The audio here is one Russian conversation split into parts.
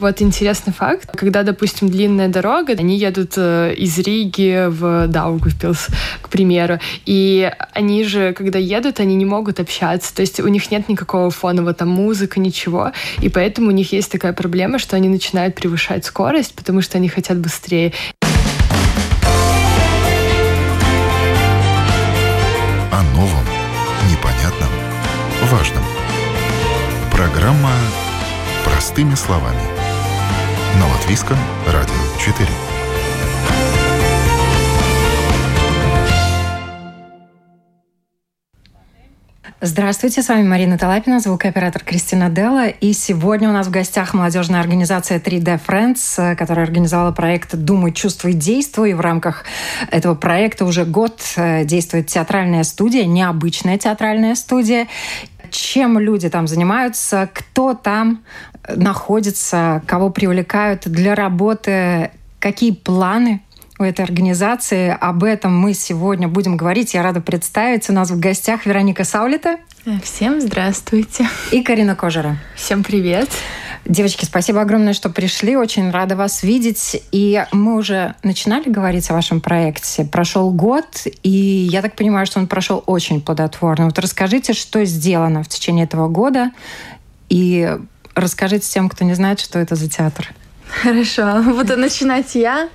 Вот интересный факт. Когда, допустим, длинная дорога, они едут э, из Риги в Даугавпилс, к примеру, и они же, когда едут, они не могут общаться, то есть у них нет никакого фонового там музыка, ничего, и поэтому у них есть такая проблема, что они начинают превышать скорость, потому что они хотят быстрее. О новом, непонятном, важном. Программа «Простыми словами» на Латвийском радио 4. Здравствуйте, с вами Марина Талапина, звукооператор Кристина Делла. И сегодня у нас в гостях молодежная организация 3D Friends, которая организовала проект «Думай, чувствуй, действуй». В рамках этого проекта уже год э, действует театральная студия, необычная театральная студия. Чем люди там занимаются, кто там находится, кого привлекают для работы, какие планы у этой организации. Об этом мы сегодня будем говорить. Я рада представить. У нас в гостях Вероника Саулита. Всем здравствуйте. И Карина Кожера. Всем привет. Девочки, спасибо огромное, что пришли. Очень рада вас видеть. И мы уже начинали говорить о вашем проекте. Прошел год, и я так понимаю, что он прошел очень плодотворно. Вот расскажите, что сделано в течение этого года, и расскажите тем, кто не знает, что это за театр. Хорошо, буду начинать я.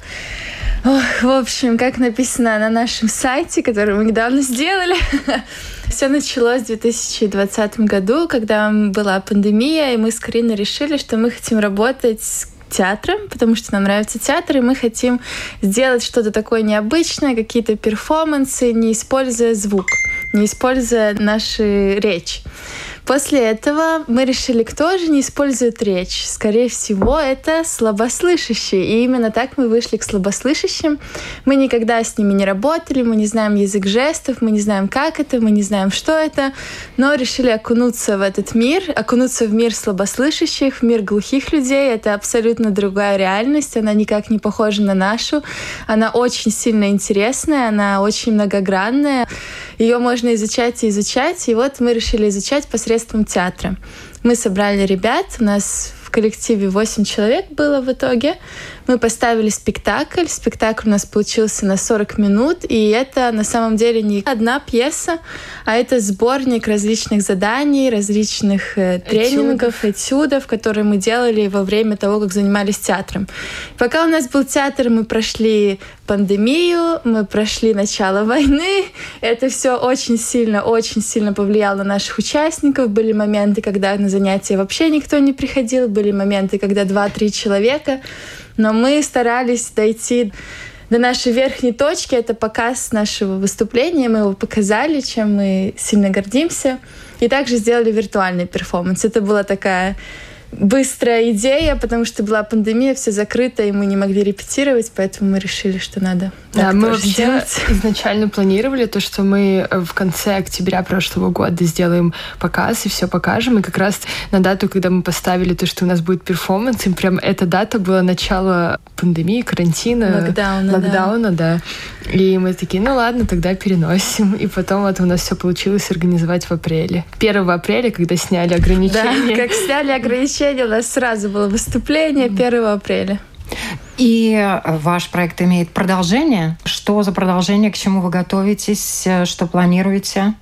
Ох, в общем, как написано на нашем сайте, который мы недавно сделали, все началось в 2020 году, когда была пандемия, и мы с Кариной решили, что мы хотим работать с театром, потому что нам нравится театр, и мы хотим сделать что-то такое необычное, какие-то перформансы, не используя звук, не используя нашу речь. После этого мы решили, кто же не использует речь. Скорее всего, это слабослышащие. И именно так мы вышли к слабослышащим. Мы никогда с ними не работали, мы не знаем язык жестов, мы не знаем, как это, мы не знаем, что это, но решили окунуться в этот мир, окунуться в мир слабослышащих, в мир глухих людей. Это абсолютно другая реальность, она никак не похожа на нашу. Она очень сильно интересная, она очень многогранная. Ее можно изучать и изучать. И вот мы решили изучать посредством театра. Мы собрали ребят, у нас в коллективе 8 человек было в итоге. Мы поставили спектакль. Спектакль у нас получился на 40 минут. И это на самом деле не одна пьеса, а это сборник различных заданий, различных э, тренингов, этюдов, которые мы делали во время того, как занимались театром. Пока у нас был театр, мы прошли пандемию, мы прошли начало войны. Это все очень сильно, очень сильно повлияло на наших участников. Были моменты, когда на занятия вообще никто не приходил, были моменты, когда два-три человека но мы старались дойти до нашей верхней точки. Это показ нашего выступления. Мы его показали, чем мы сильно гордимся. И также сделали виртуальный перформанс. Это была такая быстрая идея, потому что была пандемия, все закрыто, и мы не могли репетировать, поэтому мы решили, что надо да, мы вообще сделать. изначально планировали то, что мы в конце октября прошлого года сделаем показ и все покажем. И как раз на дату, когда мы поставили то, что у нас будет перформанс, и прям эта дата была начало пандемии, карантина, локдауна, локдауна да. да. И мы такие, ну ладно, тогда переносим. И потом вот у нас все получилось организовать в апреле. 1 апреля, когда сняли ограничения. Да, как сняли ограничения, у нас сразу было выступление 1 апреля. И ваш проект имеет продолжение. Что за продолжение, к чему вы готовитесь, что планируете?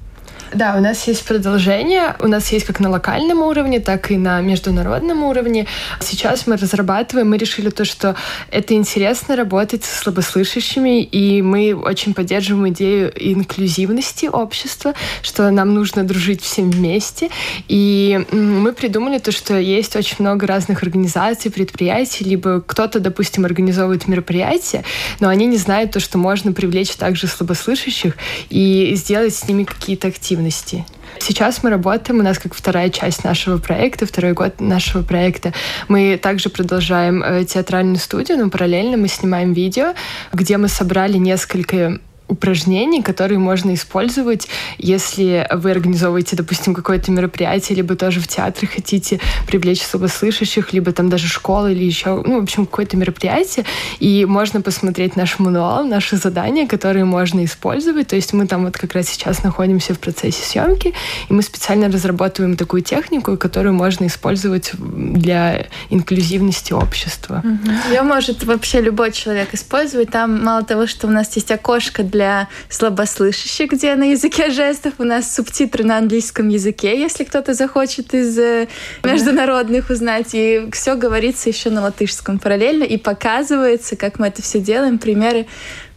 Да, у нас есть продолжение. У нас есть как на локальном уровне, так и на международном уровне. Сейчас мы разрабатываем, мы решили то, что это интересно работать с слабослышащими, и мы очень поддерживаем идею инклюзивности общества, что нам нужно дружить всем вместе. И мы придумали то, что есть очень много разных организаций, предприятий, либо кто-то, допустим, организовывает мероприятия, но они не знают то, что можно привлечь также слабослышащих и сделать с ними какие-то активности активности. Сейчас мы работаем, у нас как вторая часть нашего проекта, второй год нашего проекта. Мы также продолжаем э, театральную студию, но параллельно мы снимаем видео, где мы собрали несколько упражнений, которые можно использовать, если вы организовываете, допустим, какое-то мероприятие, либо тоже в театре хотите привлечь слабослышащих, либо там даже школы или еще, ну, в общем, какое-то мероприятие, и можно посмотреть наш мануал, наши задания, которые можно использовать. То есть мы там вот как раз сейчас находимся в процессе съемки, и мы специально разрабатываем такую технику, которую можно использовать для инклюзивности общества. Ее может вообще любой человек использовать. Там мало того, что у нас есть окошко для слабослышащих, где на языке жестов у нас субтитры на английском языке, если кто-то захочет из э, международных узнать. И все говорится еще на латышском параллельно и показывается, как мы это все делаем, примеры.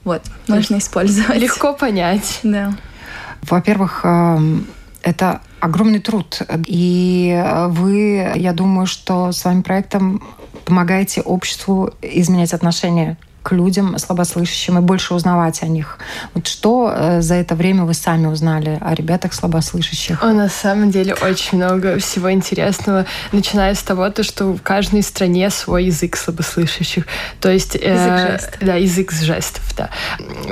Вот, можно использовать. Легко понять. Да. Во-первых, эм, это огромный труд. И вы, я думаю, что своим проектом помогаете обществу изменять отношения к людям слабослышащим и больше узнавать о них. Вот что э, за это время вы сами узнали о ребятах слабослышащих? О, на самом деле очень много всего интересного, начиная с того, то, что в каждой стране свой язык слабослышащих. То есть... Э, язык жестов. Да, язык жестов, да.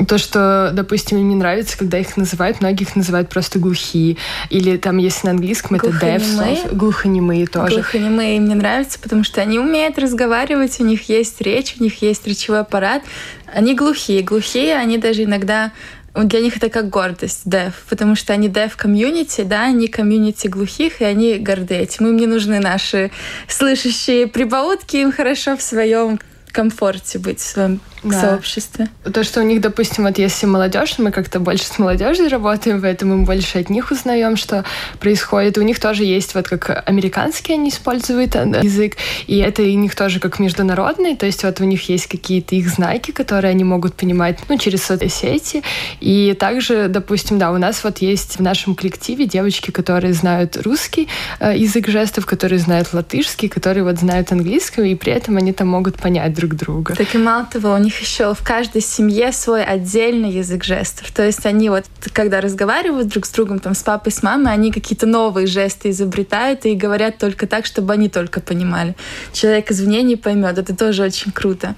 То, что, допустим, им не нравится, когда их называют, многих называют просто глухие. Или там, если на английском, это deaf. Глухонемые тоже. Глухонемые им не нравятся, потому что они умеют разговаривать, у них есть речь, у них есть речевой аппарат, аппарат, они глухие. Глухие, они даже иногда для них это как гордость, дев, потому что они дев комьюнити, да, они комьюнити глухих, и они горды этим. Им не нужны наши слышащие прибаутки, им хорошо в своем комфорте быть в своем да. сообществе. То, что у них, допустим, вот если молодежь, мы как-то больше с молодежью работаем, поэтому мы больше от них узнаем, что происходит. У них тоже есть вот как американский они используют э, язык, и это у них тоже как международный, то есть вот у них есть какие-то их знаки, которые они могут понимать, ну, через соцсети. И также, допустим, да, у нас вот есть в нашем коллективе девочки, которые знают русский э, язык жестов, которые знают латышский, которые вот знают английский, и при этом они там могут понять друг друга. Так и мало того, у них еще в каждой семье свой отдельный язык жестов. То есть они вот, когда разговаривают друг с другом, там, с папой, с мамой, они какие-то новые жесты изобретают и говорят только так, чтобы они только понимали. Человек извне не поймет. Это тоже очень круто.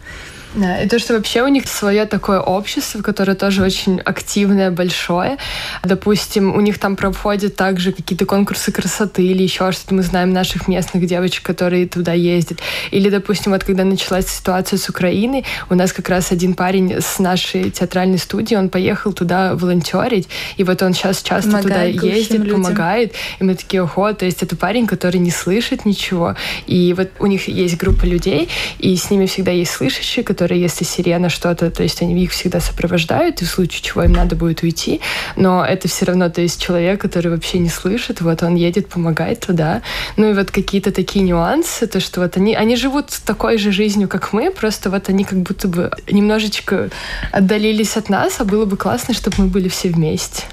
Да, и то, что вообще у них свое такое общество, которое тоже очень активное, большое. Допустим, у них там проходят также какие-то конкурсы красоты или еще что-то. Мы знаем наших местных девочек, которые туда ездят. Или, допустим, вот когда началась ситуация с Украиной, у нас как раз один парень с нашей театральной студии, он поехал туда волонтерить, и вот он сейчас часто помогает туда ездит, людям. помогает. И мы такие, ого, то есть это парень, который не слышит ничего. И вот у них есть группа людей, и с ними всегда есть слышащие, которые которые, если сирена что-то, то есть они их всегда сопровождают, и в случае чего им надо будет уйти, но это все равно, то есть человек, который вообще не слышит, вот он едет, помогает туда. Ну и вот какие-то такие нюансы, то, что вот они, они живут такой же жизнью, как мы, просто вот они как будто бы немножечко отдалились от нас, а было бы классно, чтобы мы были все вместе.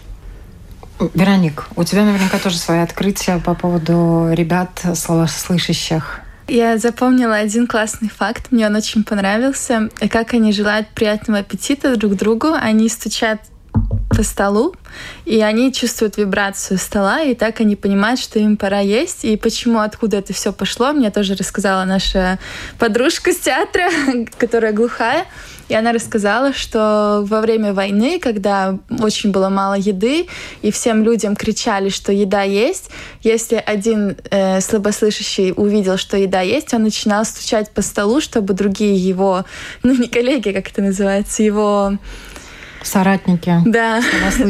Вероник, у тебя наверняка тоже свои открытия по поводу ребят слышащих. Я запомнила один классный факт, мне он очень понравился. Как они желают приятного аппетита друг другу. Они стучат по столу, и они чувствуют вибрацию стола, и так они понимают, что им пора есть. И почему, откуда это все пошло, мне тоже рассказала наша подружка с театра, которая глухая. И она рассказала, что во время войны, когда очень было мало еды, и всем людям кричали, что еда есть, если один э, слабослышащий увидел, что еда есть, он начинал стучать по столу, чтобы другие его, ну не коллеги, как это называется, его соратники. Да,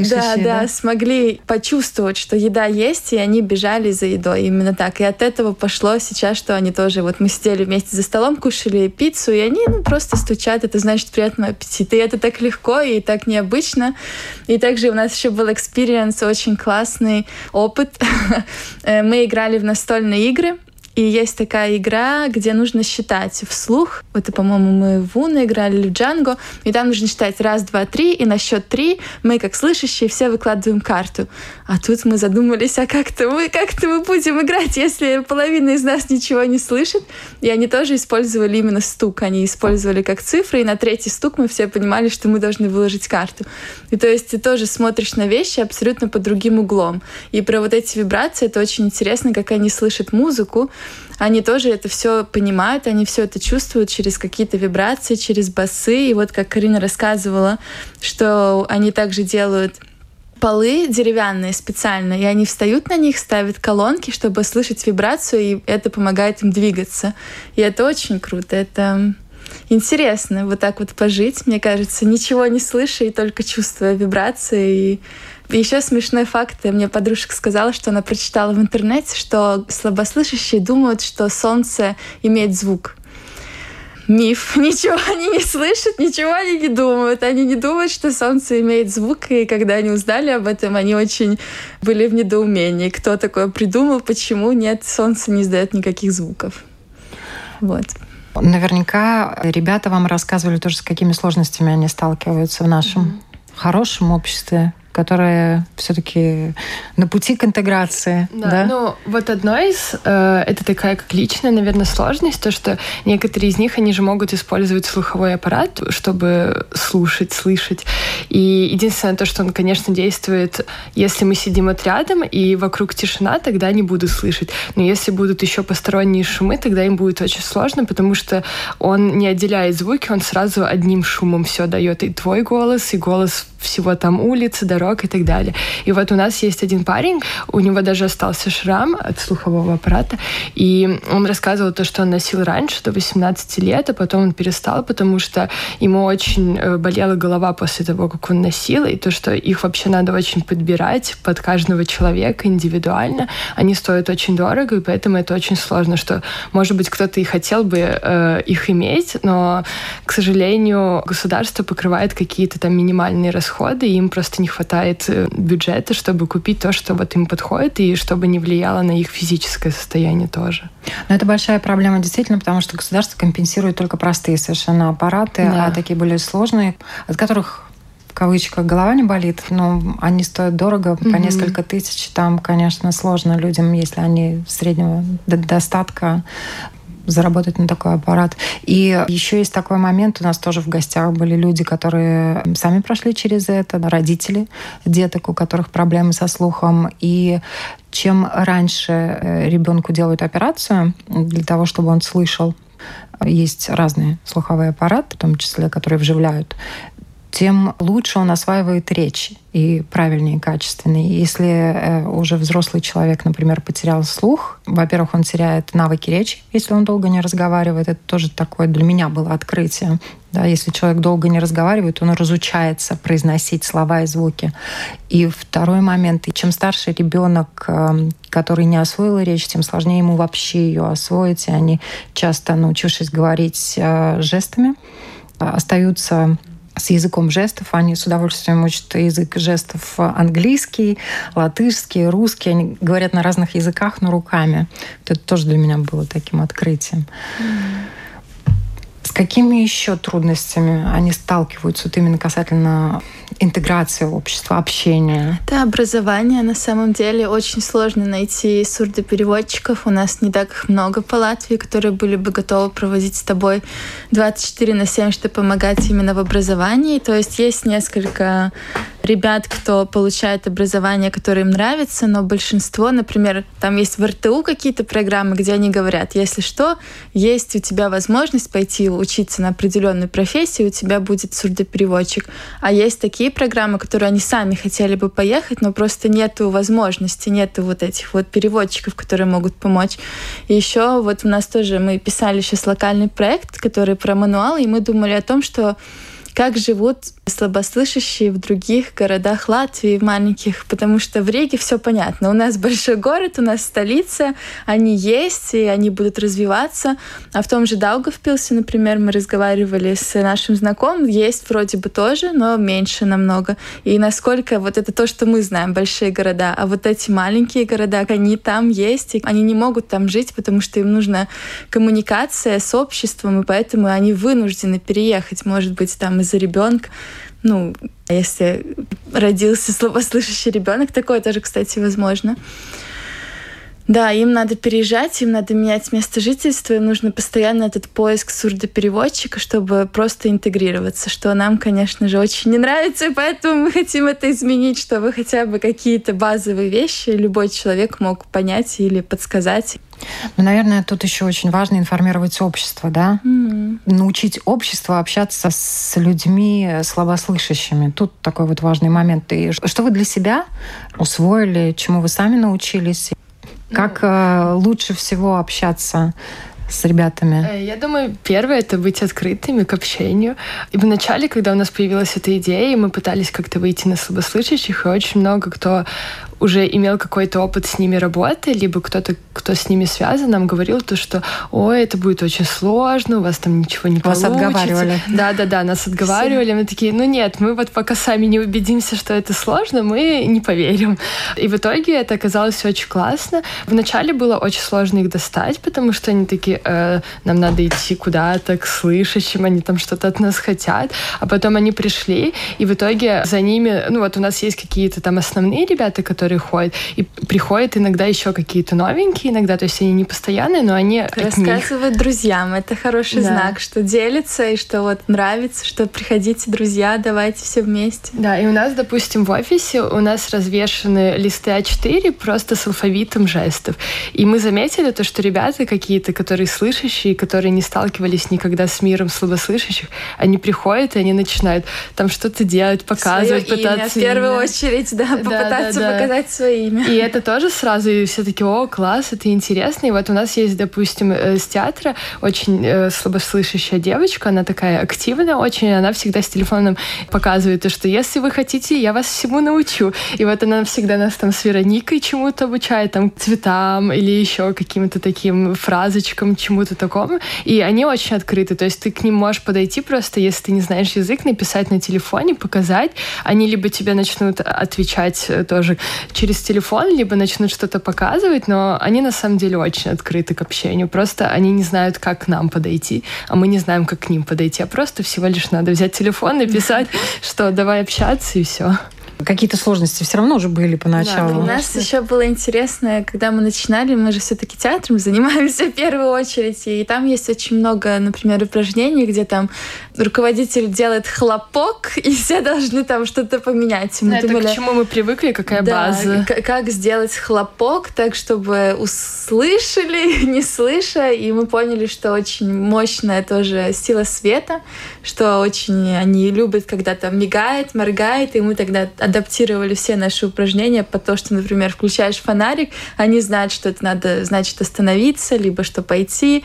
да, да, смогли почувствовать, что еда есть, и они бежали за едой. Именно так. И от этого пошло сейчас, что они тоже... Вот мы сидели вместе за столом, кушали пиццу, и они ну, просто стучат. Это значит приятного аппетита. И это так легко и так необычно. И также у нас еще был experience, очень классный опыт. Э, мы играли в настольные игры, и есть такая игра, где нужно считать вслух. Это, по-моему, мы в Уно играли или в Джанго. И там нужно считать раз, два, три. И на счет три мы, как слышащие, все выкладываем карту. А тут мы задумались, а как-то мы, как-то мы будем играть, если половина из нас ничего не слышит. И они тоже использовали именно стук. Они использовали как цифры. И на третий стук мы все понимали, что мы должны выложить карту. И то есть ты тоже смотришь на вещи абсолютно под другим углом. И про вот эти вибрации это очень интересно, как они слышат музыку, они тоже это все понимают, они все это чувствуют через какие-то вибрации, через басы. И вот как Карина рассказывала, что они также делают полы деревянные специально, и они встают на них, ставят колонки, чтобы слышать вибрацию, и это помогает им двигаться. И это очень круто. Это интересно вот так вот пожить, мне кажется, ничего не слыша и только чувствуя вибрации. И еще смешной факт. Мне подружка сказала, что она прочитала в интернете, что слабослышащие думают, что солнце имеет звук миф. Ничего они не слышат, ничего они не думают. Они не думают, что Солнце имеет звук, и когда они узнали об этом, они очень были в недоумении. Кто такое придумал, почему нет, Солнце не издает никаких звуков. Вот. Наверняка ребята вам рассказывали тоже, с какими сложностями они сталкиваются в нашем mm-hmm. хорошем обществе которые все-таки на пути к интеграции. Да, да? ну вот одно из, э, это такая как личная, наверное, сложность, то, что некоторые из них, они же могут использовать слуховой аппарат, чтобы слушать, слышать. И единственное то, что он, конечно, действует, если мы сидим вот рядом и вокруг тишина, тогда они будут слышать. Но если будут еще посторонние шумы, тогда им будет очень сложно, потому что он не отделяет звуки, он сразу одним шумом все дает. И твой голос, и голос всего там улицы, дорог и так далее. И вот у нас есть один парень, у него даже остался шрам от слухового аппарата, и он рассказывал то, что он носил раньше, до 18 лет, а потом он перестал, потому что ему очень э, болела голова после того, как он носил, и то, что их вообще надо очень подбирать под каждого человека индивидуально. Они стоят очень дорого, и поэтому это очень сложно, что, может быть, кто-то и хотел бы э, их иметь, но, к сожалению, государство покрывает какие-то там минимальные расходы расходы, им просто не хватает э, бюджета, чтобы купить то, что вот им подходит, и чтобы не влияло на их физическое состояние тоже. Но это большая проблема действительно, потому что государство компенсирует только простые совершенно аппараты, да. а такие более сложные, от которых в кавычках голова не болит, но они стоят дорого, mm-hmm. по несколько тысяч. Там, конечно, сложно людям, если они среднего достатка заработать на такой аппарат. И еще есть такой момент, у нас тоже в гостях были люди, которые сами прошли через это, родители деток, у которых проблемы со слухом. И чем раньше э, ребенку делают операцию для того, чтобы он слышал, есть разные слуховые аппараты, в том числе, которые вживляют тем лучше он осваивает речь и правильнее, и качественнее. Если э, уже взрослый человек, например, потерял слух, во-первых, он теряет навыки речи, если он долго не разговаривает. Это тоже такое для меня было открытие. Да, если человек долго не разговаривает, он разучается произносить слова и звуки. И второй момент, чем старше ребенок, э, который не освоил речь, тем сложнее ему вообще ее освоить. И они часто, научившись говорить э, жестами, остаются с языком жестов. Они с удовольствием учат язык жестов английский, латышский, русский. Они говорят на разных языках, но руками. Это тоже для меня было таким открытием. Mm. Какими еще трудностями они сталкиваются вот именно касательно интеграции в общество, общения? Да, образование на самом деле очень сложно найти сурдопереводчиков. У нас не так много по Латвии, которые были бы готовы проводить с тобой 24 на 7, чтобы помогать именно в образовании. То есть есть несколько ребят, кто получает образование, которое им нравится, но большинство, например, там есть в РТУ какие-то программы, где они говорят, если что, есть у тебя возможность пойти учиться на определенную профессию, у тебя будет сурдопереводчик. А есть такие программы, которые они сами хотели бы поехать, но просто нету возможности, нету вот этих вот переводчиков, которые могут помочь. И еще вот у нас тоже мы писали сейчас локальный проект, который про мануалы, и мы думали о том, что как живут слабослышащие в других городах Латвии, маленьких, потому что в Риге все понятно. У нас большой город, у нас столица, они есть, и они будут развиваться. А в том же Даугавпилсе, например, мы разговаривали с нашим знакомым, есть вроде бы тоже, но меньше намного. И насколько вот это то, что мы знаем, большие города, а вот эти маленькие города, они там есть, и они не могут там жить, потому что им нужна коммуникация с обществом, и поэтому они вынуждены переехать, может быть, там из-за ребенка. Ну, если родился слабослышащий ребенок, такое тоже, кстати, возможно. Да, им надо переезжать, им надо менять место жительства, им нужно постоянно этот поиск сурдопереводчика, чтобы просто интегрироваться, что нам, конечно же, очень не нравится, и поэтому мы хотим это изменить, чтобы хотя бы какие-то базовые вещи любой человек мог понять или подсказать. Ну, наверное, тут еще очень важно информировать общество, да? Mm. Научить общество общаться с людьми слабослышащими. Тут такой вот важный момент. И что вы для себя усвоили, чему вы сами научились? Как э, лучше всего общаться с ребятами? Э, я думаю, первое — это быть открытыми к общению. И вначале, когда у нас появилась эта идея, мы пытались как-то выйти на слабослышащих, и очень много кто уже имел какой-то опыт с ними работы, либо кто-то, кто с ними связан, нам говорил то, что ой, это будет очень сложно, у вас там ничего не вас получится. отговаривали. Да, да, да, нас отговаривали. Все. Мы такие, ну нет, мы вот пока сами не убедимся, что это сложно, мы не поверим. И в итоге это оказалось очень классно. Вначале было очень сложно их достать, потому что они такие, э, нам надо идти куда-то к слышащим, они там что-то от нас хотят. А потом они пришли, и в итоге за ними, ну вот у нас есть какие-то там основные ребята, которые которые ходят. И приходят иногда еще какие-то новенькие, иногда, то есть они не постоянные, но они Рассказывают друзьям. Это хороший да. знак, что делятся и что вот нравится, что приходите, друзья, давайте все вместе. Да, и у нас, допустим, в офисе у нас развешаны листы А4 просто с алфавитом жестов. И мы заметили то, что ребята какие-то, которые слышащие, которые не сталкивались никогда с миром слабослышащих, они приходят и они начинают там что-то делать, показывать, Своё пытаться. Имя, в первую очередь, да, попытаться да, да, да. показать сказать свое имя. И это тоже сразу и все таки о, класс, это интересно. И вот у нас есть, допустим, э, с театра очень э, слабослышащая девочка, она такая активная очень, она всегда с телефоном показывает то, что если вы хотите, я вас всему научу. И вот она всегда нас там с Вероникой чему-то обучает, там, цветам или еще каким-то таким фразочкам, чему-то такому. И они очень открыты, то есть ты к ним можешь подойти просто, если ты не знаешь язык, написать на телефоне, показать. Они либо тебе начнут отвечать э, тоже через телефон, либо начнут что-то показывать, но они на самом деле очень открыты к общению. Просто они не знают, как к нам подойти, а мы не знаем, как к ним подойти. А просто всего лишь надо взять телефон и писать, что давай общаться и все какие-то сложности все равно уже были поначалу. Да, у нас еще было интересно, когда мы начинали, мы же все-таки театром занимаемся в первую очередь, и там есть очень много, например, упражнений, где там руководитель делает хлопок, и все должны там что-то поменять. Мы да, думали, это к чему мы привыкли, какая да, база. Как сделать хлопок так, чтобы услышали, не слыша, и мы поняли, что очень мощная тоже сила света, что очень они любят, когда там мигает, моргает, и мы тогда адаптировали все наши упражнения по то, что, например, включаешь фонарик, они знают, что это надо, значит, остановиться, либо что пойти.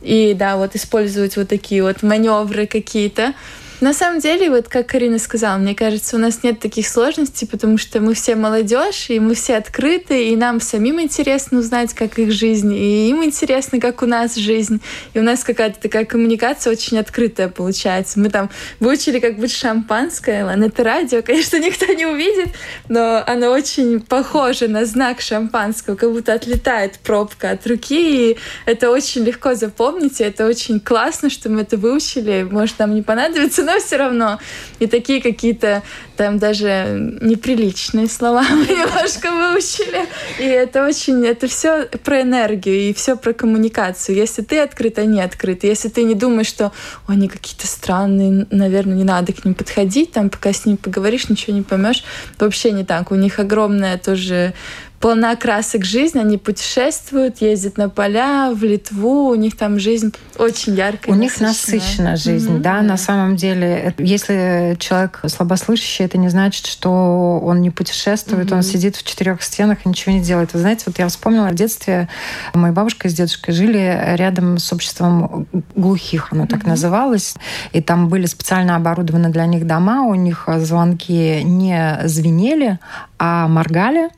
И да, вот использовать вот такие вот маневры какие-то. На самом деле, вот как Карина сказала, мне кажется, у нас нет таких сложностей, потому что мы все молодежь, и мы все открыты, и нам самим интересно узнать, как их жизнь, и им интересно, как у нас жизнь. И у нас какая-то такая коммуникация очень открытая получается. Мы там выучили, как быть шампанское. Ладно, это радио, конечно, никто не увидит, но оно очень похоже на знак шампанского, как будто отлетает пробка от руки, и это очень легко запомнить, и это очень классно, что мы это выучили. Может, нам не понадобится но все равно. И такие какие-то там даже неприличные слова мы немножко выучили. И это очень, это все про энергию и все про коммуникацию. Если ты открыт, они открыты. Если ты не думаешь, что они какие-то странные, наверное, не надо к ним подходить, там пока с ним поговоришь, ничего не поймешь. Вообще не так. У них огромная тоже полна красок жизнь, они путешествуют, ездят на поля, в Литву, у них там жизнь очень яркая. У них насыщенная жизнь, mm-hmm. да, на самом деле. Если человек слабослышащий, это не значит, что он не путешествует, mm-hmm. он сидит в четырех стенах и ничего не делает. Вы знаете, вот я вспомнила в детстве, моя бабушка с дедушкой жили рядом с обществом глухих, оно так mm-hmm. называлось, и там были специально оборудованы для них дома, у них звонки не звенели, а моргали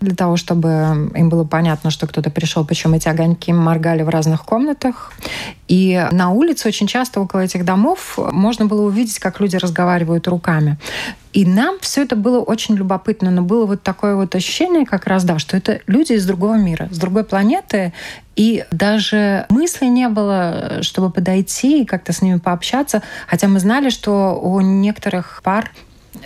для того, чтобы им было понятно, что кто-то пришел, причем эти огоньки моргали в разных комнатах. И на улице очень часто около этих домов можно было увидеть, как люди разговаривают руками. И нам все это было очень любопытно, но было вот такое вот ощущение как раз, да, что это люди из другого мира, с другой планеты, и даже мысли не было, чтобы подойти и как-то с ними пообщаться, хотя мы знали, что у некоторых пар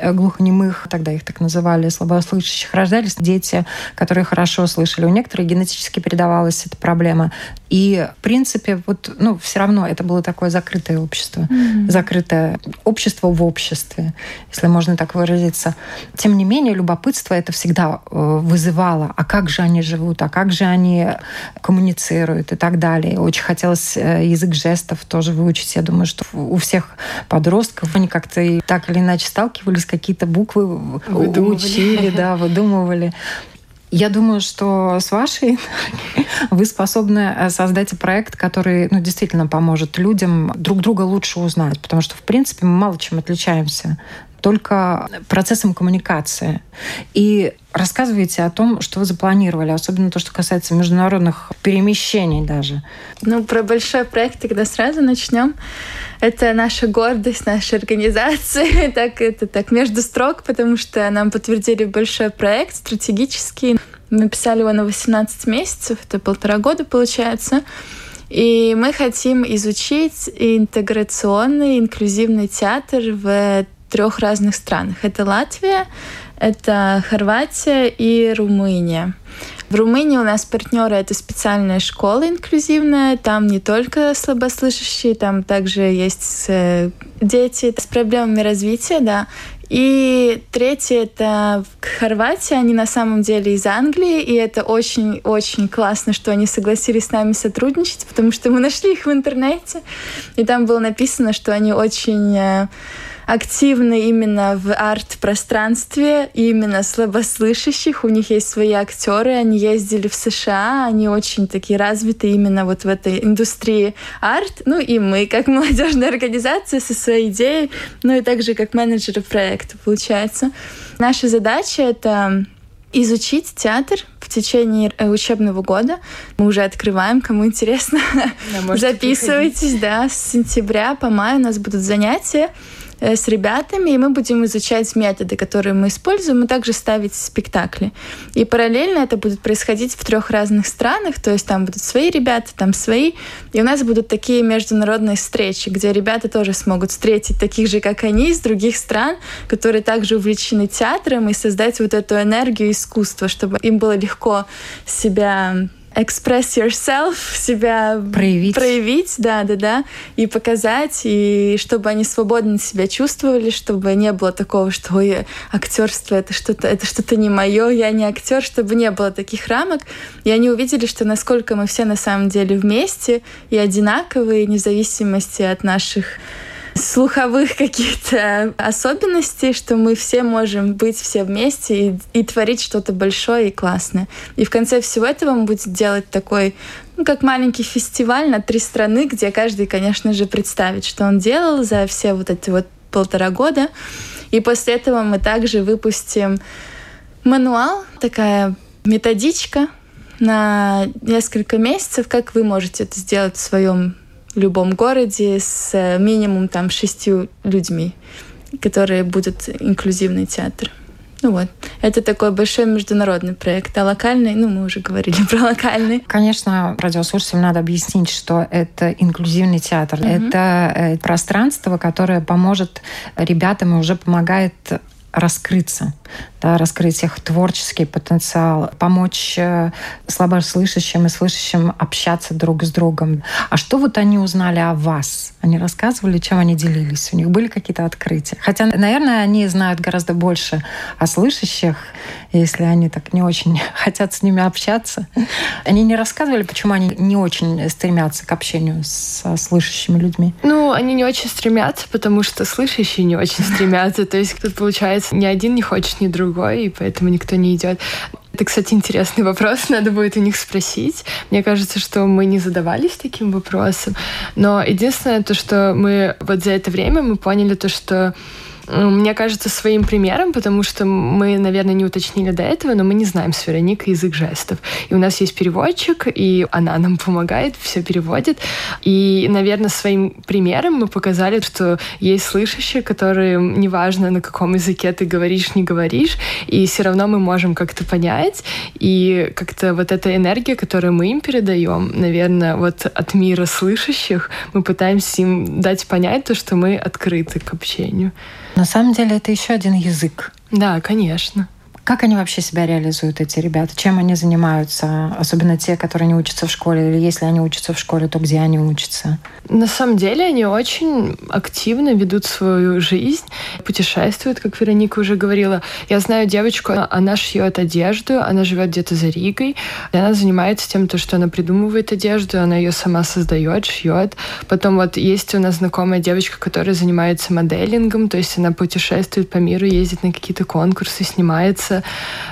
глухонемых, тогда их так называли, слабослышащих, рождались дети, которые хорошо слышали. У некоторых генетически передавалась эта проблема. И, в принципе, вот, ну, все равно это было такое закрытое общество. Mm-hmm. Закрытое общество в обществе, если можно так выразиться. Тем не менее, любопытство это всегда э, вызывало. А как же они живут? А как же они коммуницируют? И так далее. Очень хотелось э, язык жестов тоже выучить. Я думаю, что у всех подростков они как-то так или иначе сталкивались, какие-то буквы выдумывали. учили, да, выдумывали. Я думаю, что с вашей вы способны э, создать проект, который ну, действительно поможет людям друг друга лучше узнать, потому что, в принципе, мы мало чем отличаемся только процессом коммуникации. И рассказывайте о том, что вы запланировали, особенно то, что касается международных перемещений даже. Ну, про большой проект тогда сразу начнем. Это наша гордость нашей организации. так, это так между строк, потому что нам подтвердили большой проект стратегический. Мы писали его на 18 месяцев, это полтора года получается. И мы хотим изучить интеграционный, инклюзивный театр в трех разных странах. Это Латвия, это Хорватия и Румыния. В Румынии у нас партнеры это специальная школа инклюзивная. Там не только слабослышащие, там также есть э, дети с проблемами развития, да. И третье — это Хорватия. Они на самом деле из Англии, и это очень-очень классно, что они согласились с нами сотрудничать, потому что мы нашли их в интернете, и там было написано, что они очень э, активны именно в арт-пространстве, именно слабослышащих. У них есть свои актеры, они ездили в США, они очень такие развиты именно вот в этой индустрии арт. Ну и мы, как молодежная организация со своей идеей, ну и также как менеджеры проекта, получается. Наша задача — это изучить театр в течение э, учебного года. Мы уже открываем, кому интересно. Да, Записывайтесь, приходить. да, с сентября по май у нас будут занятия. Э, с ребятами, и мы будем изучать методы, которые мы используем, и также ставить спектакли. И параллельно это будет происходить в трех разных странах, то есть там будут свои ребята, там свои, и у нас будут такие международные встречи, где ребята тоже смогут встретить таких же, как они, из других стран, которые также увлечены театром, и создать вот эту энергию искусства, чтобы им было легко себя express yourself, себя проявить. проявить, да, да, да, и показать, и чтобы они свободно себя чувствовали, чтобы не было такого, что ой, актерство это что-то, это что-то не мое, я не актер, чтобы не было таких рамок. И они увидели, что насколько мы все на самом деле вместе и одинаковые, вне зависимости от наших слуховых каких-то особенностей, что мы все можем быть все вместе и, и творить что-то большое и классное. И в конце всего этого мы будем делать такой ну, как маленький фестиваль на три страны, где каждый, конечно же, представит, что он делал за все вот эти вот полтора года. И после этого мы также выпустим мануал, такая методичка на несколько месяцев, как вы можете это сделать в своем в любом городе с э, минимум там шестью людьми, которые будут инклюзивный театр. Ну вот, это такой большой международный проект. А локальный, ну, мы уже говорили про локальный. Конечно, радиослушателям надо объяснить, что это инклюзивный театр. Mm-hmm. Это э, пространство, которое поможет ребятам и уже помогает раскрыться да, раскрыть их творческий потенциал, помочь э, слабослышащим и слышащим общаться друг с другом. А что вот они узнали о вас? Они рассказывали, чем они делились? У них были какие-то открытия? Хотя, наверное, они знают гораздо больше о слышащих, если они так не очень хотят с ними общаться. Они не рассказывали, почему они не очень стремятся к общению со слышащими людьми? Ну, они не очень стремятся, потому что слышащие не очень стремятся. То есть тут, получается, ни один не хочет, ни другой, и поэтому никто не идет. Это, кстати, интересный вопрос, надо будет у них спросить. Мне кажется, что мы не задавались таким вопросом. Но единственное то, что мы вот за это время мы поняли то, что мне кажется, своим примером, потому что мы, наверное, не уточнили до этого, но мы не знаем с Вероникой язык жестов. И у нас есть переводчик, и она нам помогает, все переводит. И, наверное, своим примером мы показали, что есть слышащие, которые, неважно, на каком языке ты говоришь, не говоришь, и все равно мы можем как-то понять. И как-то вот эта энергия, которую мы им передаем, наверное, вот от мира слышащих, мы пытаемся им дать понять то, что мы открыты к общению. На самом деле это еще один язык. Да, конечно. Как они вообще себя реализуют, эти ребята? Чем они занимаются? Особенно те, которые не учатся в школе. Или если они учатся в школе, то где они учатся? На самом деле они очень активно ведут свою жизнь, путешествуют, как Вероника уже говорила. Я знаю девочку, она шьет одежду, она живет где-то за Ригой, и она занимается тем, то, что она придумывает одежду, она ее сама создает, шьет. Потом вот есть у нас знакомая девочка, которая занимается моделингом, то есть она путешествует по миру, ездит на какие-то конкурсы, снимается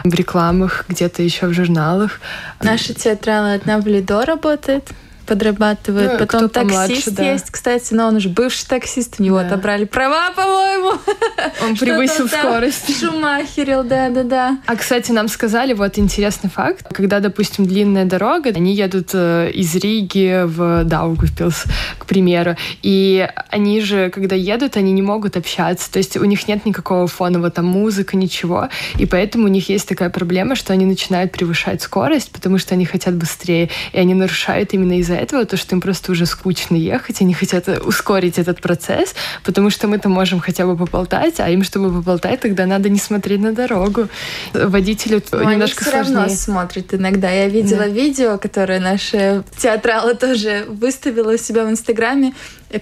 в рекламах, где-то еще в журналах. Наша театрала одна в Лидо работает подрабатывает. Ну, Потом таксист да. есть, кстати, но он уже бывший таксист, у него да. отобрали права, по-моему. Он превысил скорость. Шумахерил, да-да-да. А, кстати, нам сказали, вот интересный факт, когда, допустим, длинная дорога, они едут э, из Риги в Даугавпилс, к примеру, и они же, когда едут, они не могут общаться, то есть у них нет никакого фонового там музыка, ничего, и поэтому у них есть такая проблема, что они начинают превышать скорость, потому что они хотят быстрее, и они нарушают именно из-за этого, то, что им просто уже скучно ехать, они хотят ускорить этот процесс, потому что мы-то можем хотя бы поболтать, а им, чтобы поболтать, тогда надо не смотреть на дорогу. Водителю Но немножко они все сложнее. равно смотрят иногда. Я видела да. видео, которое наша театрала тоже выставила у себя в Инстаграме,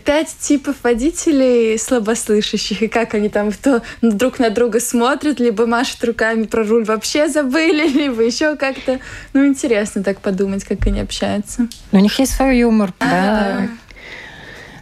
пять типов водителей слабослышащих, и как они там то друг на друга смотрят, либо машут руками про руль вообще забыли, либо еще как-то. Ну, интересно так подумать, как они общаются. Но у них есть свой юмор, да.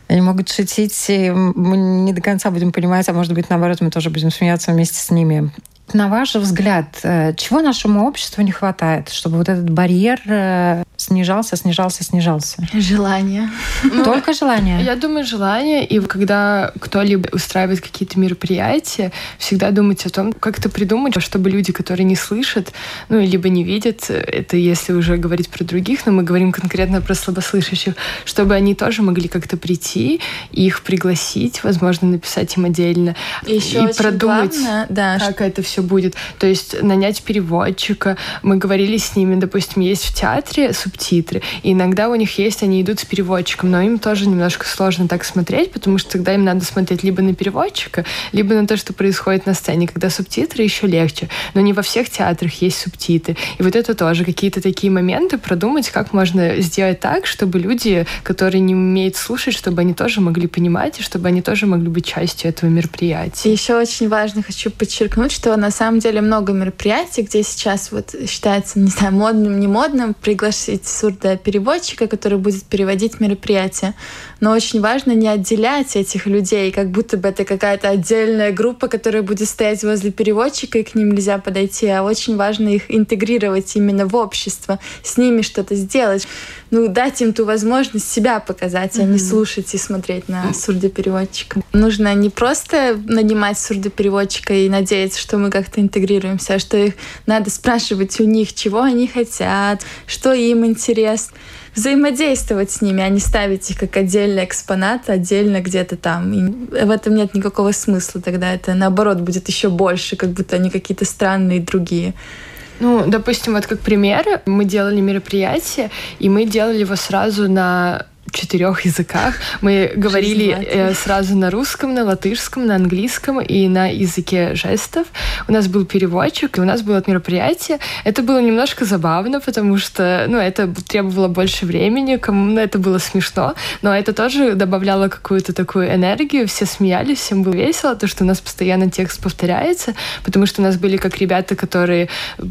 Они могут шутить, и мы не до конца будем понимать, а может быть, наоборот, мы тоже будем смеяться вместе с ними. На ваш взгляд, э, чего нашему обществу не хватает, чтобы вот этот барьер э, снижался, снижался, снижался? Желание. Ну, Только желание? Я думаю, желание. И когда кто-либо устраивает какие-то мероприятия, всегда думать о том, как это придумать, чтобы люди, которые не слышат, ну, либо не видят, это если уже говорить про других, но мы говорим конкретно про слабослышащих, чтобы они тоже могли как-то прийти, их пригласить, возможно, написать им отдельно. И, еще и продумать, главное, да, как это все будет. То есть нанять переводчика. Мы говорили с ними, допустим, есть в театре субтитры. И иногда у них есть, они идут с переводчиком, но им тоже немножко сложно так смотреть, потому что тогда им надо смотреть либо на переводчика, либо на то, что происходит на сцене. Когда субтитры еще легче. Но не во всех театрах есть субтитры. И вот это тоже какие-то такие моменты продумать, как можно сделать так, чтобы люди, которые не умеют слушать, чтобы они тоже могли понимать, и чтобы они тоже могли быть частью этого мероприятия. И еще очень важно хочу подчеркнуть, что на самом деле много мероприятий, где сейчас вот считается, не знаю, модным, не модным пригласить сурдопереводчика, который будет переводить мероприятие. Но очень важно не отделять этих людей, как будто бы это какая-то отдельная группа, которая будет стоять возле переводчика, и к ним нельзя подойти, а очень важно их интегрировать именно в общество, с ними что-то сделать. Ну, дать им ту возможность себя показать, mm-hmm. а не слушать и смотреть на сурдопереводчика. Нужно не просто нанимать сурдопереводчика и надеяться, что мы как-то интегрируемся, что их надо спрашивать у них, чего они хотят, что им интересно взаимодействовать с ними, а не ставить их как отдельный экспонат, отдельно где-то там. И в этом нет никакого смысла. Тогда это, наоборот, будет еще больше, как будто они какие-то странные другие. Ну, допустим, вот как пример, мы делали мероприятие, и мы делали его сразу на четырех языках. Мы говорили э, сразу на русском, на латышском, на английском и на языке жестов. У нас был переводчик, и у нас было мероприятие. Это было немножко забавно, потому что ну, это требовало больше времени, кому ну, это было смешно, но это тоже добавляло какую-то такую энергию. Все смеялись, всем было весело, то, что у нас постоянно текст повторяется, потому что у нас были как ребята, которые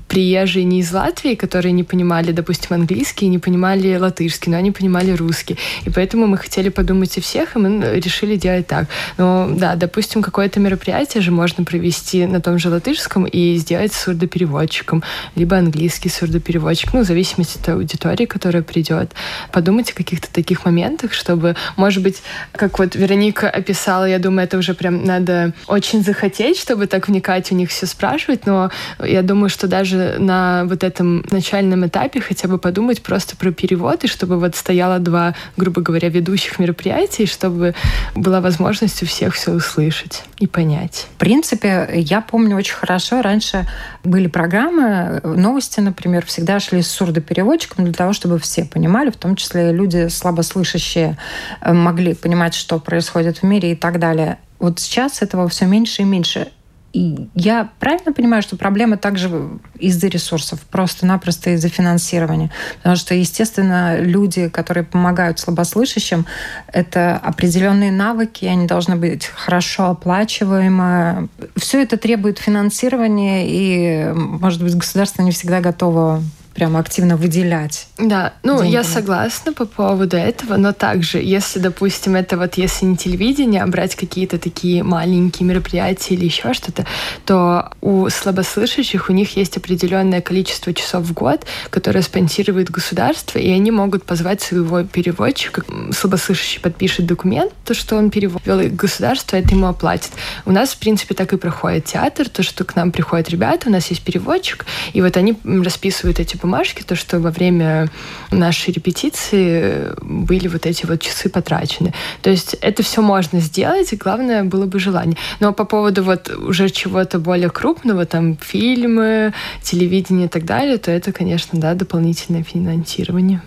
приезжие не из Латвии, которые не понимали, допустим, английский, не понимали латышский, но они понимали русский. И поэтому мы хотели подумать о всех, и мы решили делать так. Но да, допустим, какое-то мероприятие же можно провести на том же латышском и сделать сурдопереводчиком, либо английский сурдопереводчик, ну, в зависимости от аудитории, которая придет. Подумать о каких-то таких моментах, чтобы, может быть, как вот Вероника описала, я думаю, это уже прям надо очень захотеть, чтобы так вникать у них все спрашивать, но я думаю, что даже на вот этом начальном этапе хотя бы подумать просто про перевод, и чтобы вот стояло два грубо говоря, ведущих мероприятий, чтобы была возможность у всех все услышать и понять. В принципе, я помню очень хорошо, раньше были программы, новости, например, всегда шли с сурдопереводчиком для того, чтобы все понимали, в том числе люди слабослышащие э, могли понимать, что происходит в мире и так далее. вот сейчас этого все меньше и меньше. Я правильно понимаю, что проблема также из-за ресурсов, просто-напросто из-за финансирования. Потому что, естественно, люди, которые помогают слабослышащим, это определенные навыки, они должны быть хорошо оплачиваемы. Все это требует финансирования, и, может быть, государство не всегда готово прямо активно выделять. Да, ну деньги. я согласна по поводу этого, но также, если, допустим, это вот если не телевидение, а брать какие-то такие маленькие мероприятия или еще что-то, то у слабослышащих у них есть определенное количество часов в год, которое спонсирует государство, и они могут позвать своего переводчика. Слабослышащий подпишет документ, то, что он перевел, и государство это ему оплатит. У нас, в принципе, так и проходит театр, то, что к нам приходят ребята, у нас есть переводчик, и вот они расписывают эти бумажке, то, что во время нашей репетиции были вот эти вот часы потрачены. То есть это все можно сделать, и главное было бы желание. Но по поводу вот уже чего-то более крупного, там фильмы, телевидение и так далее, то это, конечно, да, дополнительное финансирование.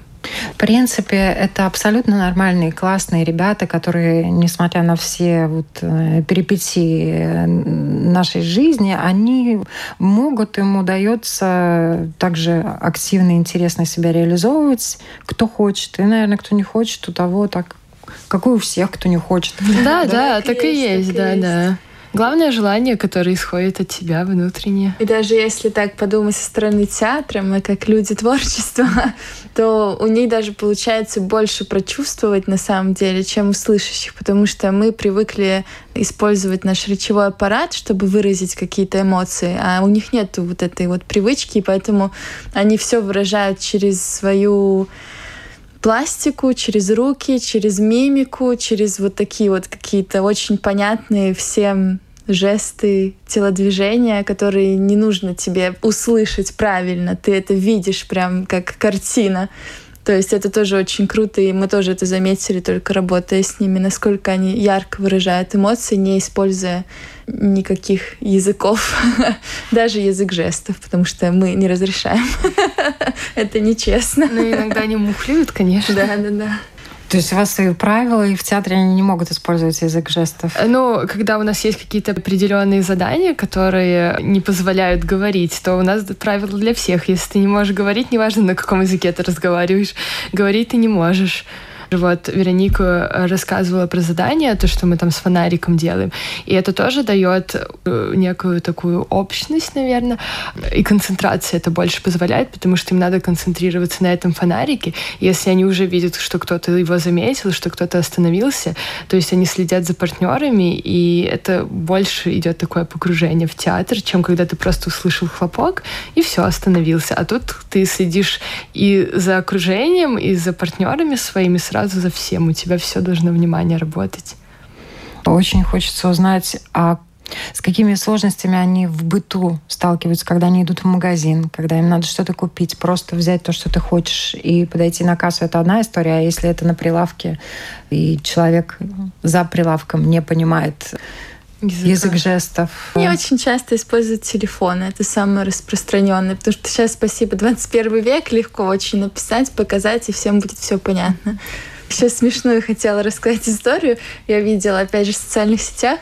В принципе, это абсолютно нормальные, классные ребята, которые, несмотря на все вот э, перипетии нашей жизни, они могут, им удается также активно и интересно себя реализовывать, кто хочет. И, наверное, кто не хочет, у того так, как и у всех, кто не хочет. Да, да, так и есть, да, да. Главное желание, которое исходит от тебя внутренне. И даже если так подумать со стороны театра, мы как люди творчества, то у них даже получается больше прочувствовать на самом деле, чем у слышащих, потому что мы привыкли использовать наш речевой аппарат, чтобы выразить какие-то эмоции, а у них нет вот этой вот привычки, и поэтому они все выражают через свою пластику, через руки, через мимику, через вот такие вот какие-то очень понятные всем жесты, телодвижения, которые не нужно тебе услышать правильно. Ты это видишь прям как картина. То есть это тоже очень круто, и мы тоже это заметили, только работая с ними, насколько они ярко выражают эмоции, не используя никаких языков, даже язык жестов, потому что мы не разрешаем. это нечестно. Но иногда они мухлюют, конечно. Да, да, да. То есть у вас свои правила, и в театре они не могут использовать язык жестов? Ну, когда у нас есть какие-то определенные задания, которые не позволяют говорить, то у нас правила для всех. Если ты не можешь говорить, неважно, на каком языке ты разговариваешь, говорить ты не можешь. Вот Вероника э, рассказывала про задание, то, что мы там с фонариком делаем. И это тоже дает э, некую такую общность, наверное. И концентрация это больше позволяет, потому что им надо концентрироваться на этом фонарике. Если они уже видят, что кто-то его заметил, что кто-то остановился, то есть они следят за партнерами, и это больше идет такое погружение в театр, чем когда ты просто услышал хлопок и все, остановился. А тут ты следишь и за окружением, и за партнерами своими сразу сразу за всем, у тебя все должно внимание работать. Очень хочется узнать, а с какими сложностями они в быту сталкиваются, когда они идут в магазин, когда им надо что-то купить, просто взять то, что ты хочешь, и подойти на кассу, это одна история, а если это на прилавке, и человек за прилавком не понимает Языка. язык жестов. Не очень часто используют телефоны. Это самое распространенное. Потому что сейчас, спасибо, 21 век, легко очень написать, показать, и всем будет все понятно. Сейчас смешную хотела рассказать историю. Я видела, опять же, в социальных сетях,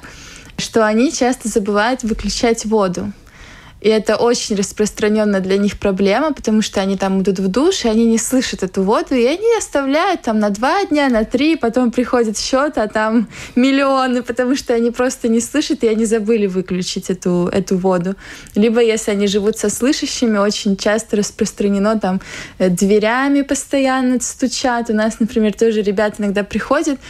что они часто забывают выключать воду. И это очень распространенная для них проблема, потому что они там идут в душ, и они не слышат эту воду, и они оставляют там на два дня, на три, потом приходит счет, а там миллионы, потому что они просто не слышат, и они забыли выключить эту, эту воду. Либо если они живут со слышащими, очень часто распространено там э, дверями постоянно стучат. У нас, например, тоже ребята иногда приходят,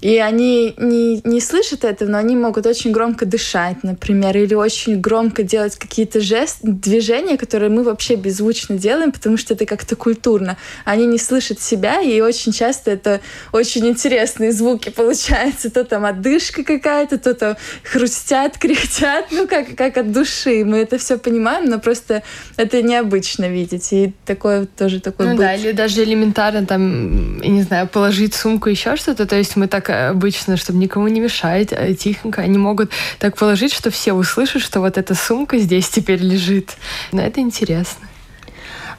и они не, не слышат этого, но они могут очень громко дышать, например, или очень громко делать какие-то жесты, движения, которые мы вообще беззвучно делаем, потому что это как-то культурно. Они не слышат себя, и очень часто это очень интересные звуки получаются. То там отдышка какая-то, то там хрустят, кряхтят, ну как, как от души. Мы это все понимаем, но просто это необычно видеть. И такое тоже такое Ну быть. да, или даже элементарно там, не знаю, положить сумку, еще что-то. То есть мы так обычно, чтобы никому не мешать, а тихонько. Они могут так положить, что все услышат, что вот эта сумка здесь теперь лежит. Но это интересно.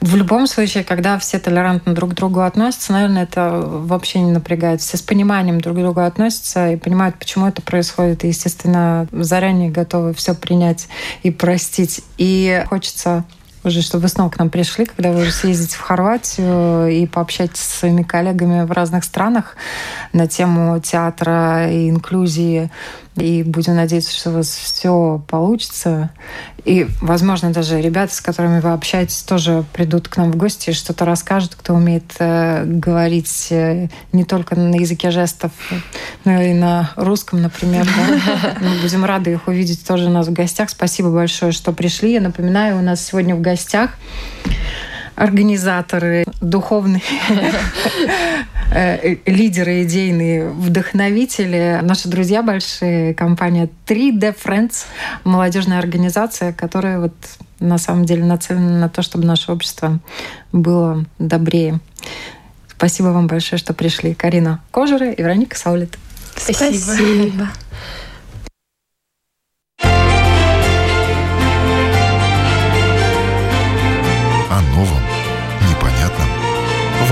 В любом случае, когда все толерантно друг к другу относятся, наверное, это вообще не напрягает. Все с пониманием друг к другу относятся и понимают, почему это происходит. И, естественно, заранее готовы все принять и простить. И хочется уже, чтобы вы снова к нам пришли, когда вы уже съездите в Хорватию и пообщаетесь со своими коллегами в разных странах на тему театра и инклюзии. И будем надеяться, что у вас все получится. И, возможно, даже ребята, с которыми вы общаетесь, тоже придут к нам в гости и что-то расскажут, кто умеет э, говорить э, не только на языке жестов, но и на русском, например. Да? Мы будем рады их увидеть тоже у нас в гостях. Спасибо большое, что пришли. Я напоминаю, у нас сегодня в гостях организаторы, духовные э, лидеры идейные, вдохновители, наши друзья большие, компания 3D Friends, молодежная организация, которая вот на самом деле нацелена на то, чтобы наше общество было добрее. Спасибо вам большое, что пришли. Карина Кожера и Вероника Саулит. Спасибо. Спасибо.